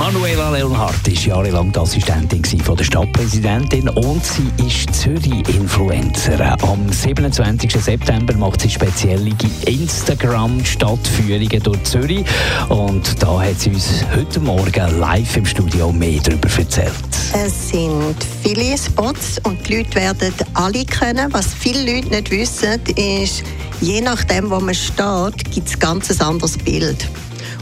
Manuela Leonhardt war jahrelang die Assistentin von der Stadtpräsidentin und sie ist Zürich-Influencerin. Am 27. September macht sie spezielle Instagram-Stadtführungen durch Zürich und da hat sie uns heute Morgen live im Studio mehr darüber erzählt. Es sind viele Spots und die Leute werden alle können. Was viele Leute nicht wissen, ist, je nachdem, wo man steht, gibt es ein ganz anderes Bild.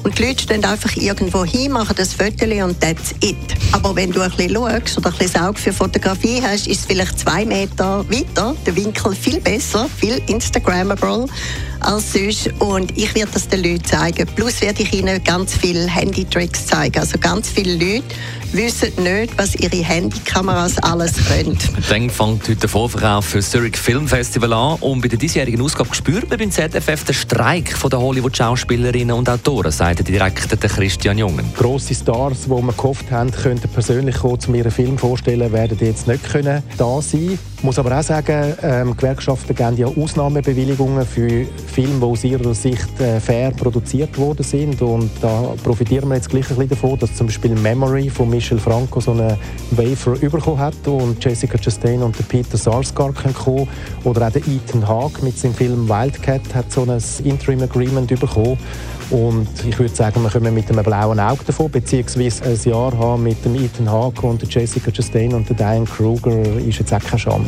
Und die Leute stehen einfach irgendwo hin, machen das Foto und that's it. Aber wenn du ein bisschen schaust oder ein bisschen Auge für Fotografie hast, ist es vielleicht zwei Meter weiter, der Winkel viel besser, viel Instagrammable als sonst. Und ich werde das den Leuten zeigen. Plus werde ich ihnen ganz viele Handytricks zeigen. Also ganz viele Leute wissen nicht, was ihre Handykameras alles können. Dann fängt heute der Vorverkauf für das Zurich Film Festival an und bei der diesjährigen Ausgabe spürt man beim ZFF den Streik der Hollywood-Schauspielerinnen und Autoren, sagt der Direktor Christian Jungen. Grosse Stars, die wir gehofft haben, könnten persönlich kommen, um ihren Film vorstellen, werden jetzt nicht können da sein. Ich muss aber auch sagen, ähm, Gewerkschaften geben ja Ausnahmebewilligungen für Filme, die aus ihrer Sicht äh, fair produziert worden sind. Und da profitieren wir jetzt gleich ein bisschen davon, dass zum Beispiel Memory von Michel Franco so einen Wafer bekommen hat und Jessica Chastain und Peter Sarsgaard können kommen. Oder auch der Ethan Hawke mit seinem Film Wildcat hat so ein Interim Agreement bekommen. Und ich würde sagen, wir kommen mit einem blauen Auge davon, beziehungsweise ein Jahr haben mit dem Ethan Hawke und der Jessica Chastain und der Diane Kruger ist jetzt auch keine Schande.